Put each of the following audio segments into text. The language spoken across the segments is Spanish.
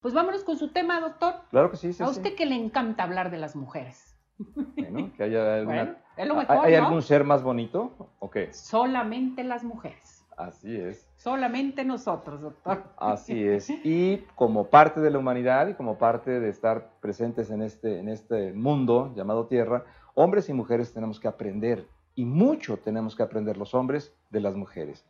Pues vámonos con su tema, doctor. Claro que sí, sí A sí. usted que le encanta hablar de las mujeres. Bueno, que haya alguna- Bueno, es lo mejor, ¿Hay ¿no? algún ser más bonito? ¿O qué? Solamente las mujeres. Así es. Solamente nosotros, doctor. Así es. Y como parte de la humanidad y como parte de estar presentes en este, en este mundo llamado Tierra, hombres y mujeres tenemos que aprender, y mucho tenemos que aprender los hombres de las mujeres.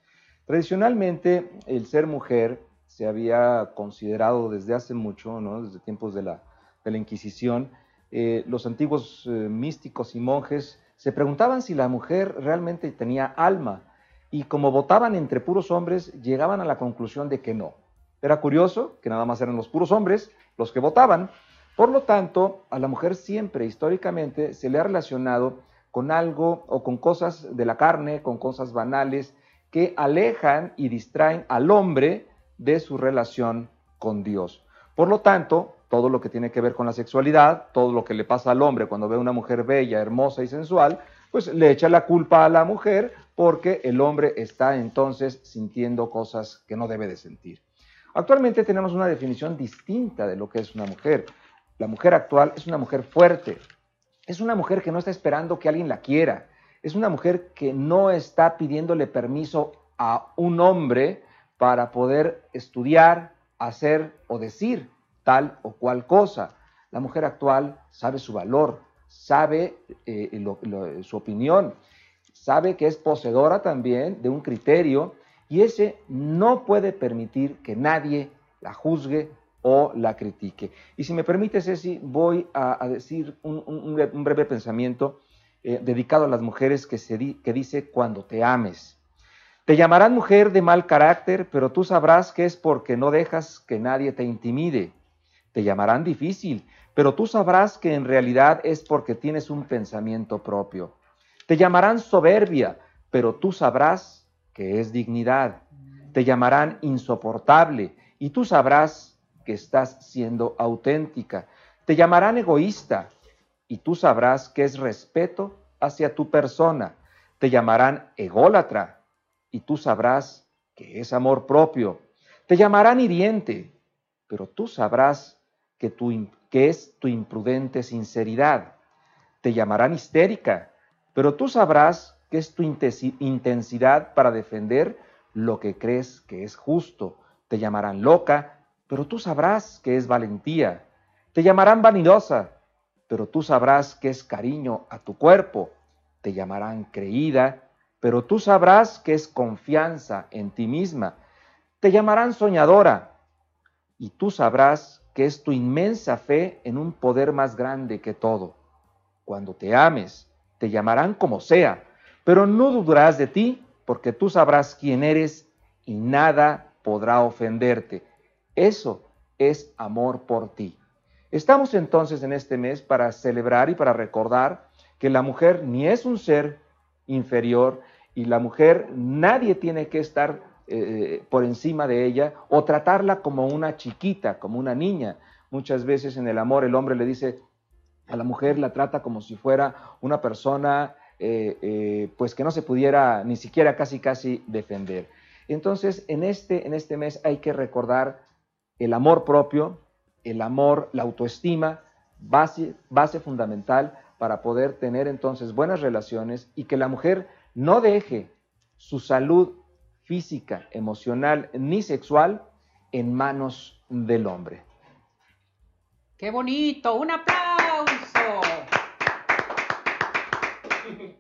Tradicionalmente, el ser mujer se había considerado desde hace mucho, ¿no? desde tiempos de la, Inquisición, eh, los antiguos eh, místicos y monjes se preguntaban si la mujer realmente tenía alma y como votaban entre puros hombres, llegaban a la conclusión de que no. Era curioso que nada más eran los puros hombres los que votaban. Por lo tanto, a la mujer siempre históricamente se le ha relacionado con algo o con cosas de la carne, con cosas banales que alejan y distraen al hombre de su relación con Dios. Por lo tanto, todo lo que tiene que ver con la sexualidad, todo lo que le pasa al hombre cuando ve a una mujer bella, hermosa y sensual, pues le echa la culpa a la mujer porque el hombre está entonces sintiendo cosas que no debe de sentir. Actualmente tenemos una definición distinta de lo que es una mujer. La mujer actual es una mujer fuerte, es una mujer que no está esperando que alguien la quiera, es una mujer que no está pidiéndole permiso a un hombre para poder estudiar, hacer o decir tal o cual cosa. La mujer actual sabe su valor, sabe eh, su opinión, sabe que es poseedora también de un criterio y ese no puede permitir que nadie la juzgue o la critique. Y si me permite, Ceci, voy a, decir un, un- un bre- un breve pensamiento eh, dedicado a las mujeres que, se que dice cuando te ames. Te llamarán mujer de mal carácter, pero tú sabrás que es porque no dejas que nadie te intimide. Te llamarán difícil, pero tú sabrás que en realidad es porque tienes un pensamiento propio. Te llamarán soberbia, pero tú sabrás que es dignidad. Te llamarán insoportable y tú sabrás que estás siendo auténtica. Te llamarán egoísta y tú sabrás que es respeto hacia tu persona. Te llamarán ególatra y tú sabrás que es amor propio. Te llamarán hiriente, pero tú sabrás que, tu que es tu imprudente sinceridad. Te llamarán histérica, pero tú sabrás que es tu intensi- intensidad para defender lo que crees que es justo. Te llamarán loca, pero tú sabrás que es valentía. Te llamarán vanidosa, pero tú sabrás que es cariño a tu cuerpo. Te llamarán creída, pero tú sabrás que es confianza en ti misma. Te llamarán soñadora, y tú sabrás que es tu inmensa fe en un poder más grande que todo. Cuando te ames, te llamarán como sea, pero no dudarás de ti, porque tú sabrás quién eres y nada podrá ofenderte. Eso es amor por ti. Estamos entonces en este mes para celebrar y para recordar que la mujer ni es un ser inferior y la mujer nadie tiene que estar eh, por encima de ella o tratarla como una chiquita, como una niña. Muchas veces en el amor el hombre le dice a la mujer, la trata como si fuera una persona eh, eh, pues que no se pudiera ni siquiera casi casi defender. Entonces en este, en este mes hay que recordar el amor propio, el amor, la autoestima, base, base fundamental para poder tener entonces buenas relaciones y que la mujer no deje su salud física, emocional ni sexual en manos del hombre. ¡Qué bonito! ¡Un aplauso!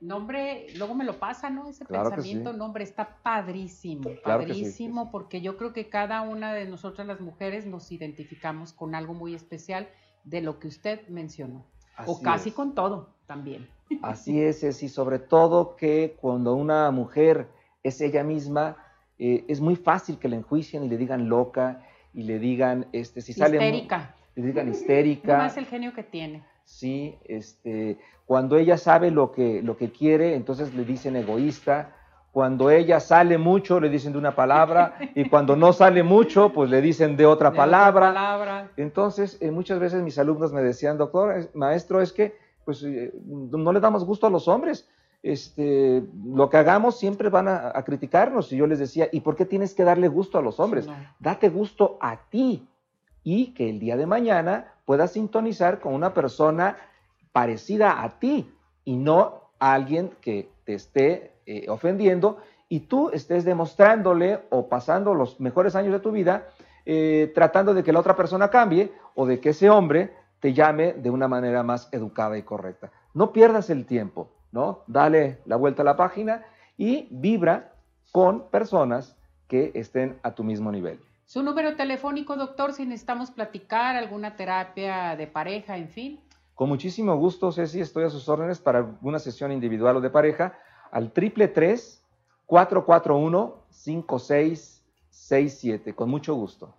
Nombre, luego me lo pasa, ¿no? Ese Claro pensamiento, sí. nombre, está padrísimo, Claro que sí, padrísimo, sí. porque yo creo que cada una de nosotras las mujeres nos identificamos con algo muy especial de lo que usted mencionó, o casi es. con todo también. Así es, y sobre todo que cuando una mujer es ella misma, eh, es muy fácil que la enjuicien y le digan loca y le digan, este, si sale Histérica, le digan no histérica, más el genio que tiene. sí, este, cuando ella sabe lo que, lo que quiere, entonces le dicen egoísta, cuando ella sale mucho, le dicen de una palabra, y cuando no sale mucho, pues le dicen de otra De palabra. palabra. Entonces, eh, muchas veces mis alumnos me decían, doctor, es- maestro, es que pues eh, no le damos gusto a los hombres. Este, lo que hagamos siempre van a, a criticarnos. Y yo les decía, ¿y por qué tienes que darle gusto a los hombres? No. Date gusto a ti. y que el día de mañana puedas sintonizar con una persona parecida a ti y no a alguien que te esté eh, ofendiendo y tú estés demostrándole o pasando los mejores años de tu vida eh, tratando de que la otra persona cambie o de que ese hombre te llame de una manera más educada y correcta. No pierdas el tiempo, ¿no? Dale la vuelta a la página y vibra con personas que estén a tu mismo nivel. Su número telefónico, doctor, si necesitamos platicar, alguna terapia de pareja, en fin. Con muchísimo gusto, Ceci, estoy a sus órdenes para una sesión individual o de pareja al triple 441 5667. Con mucho gusto.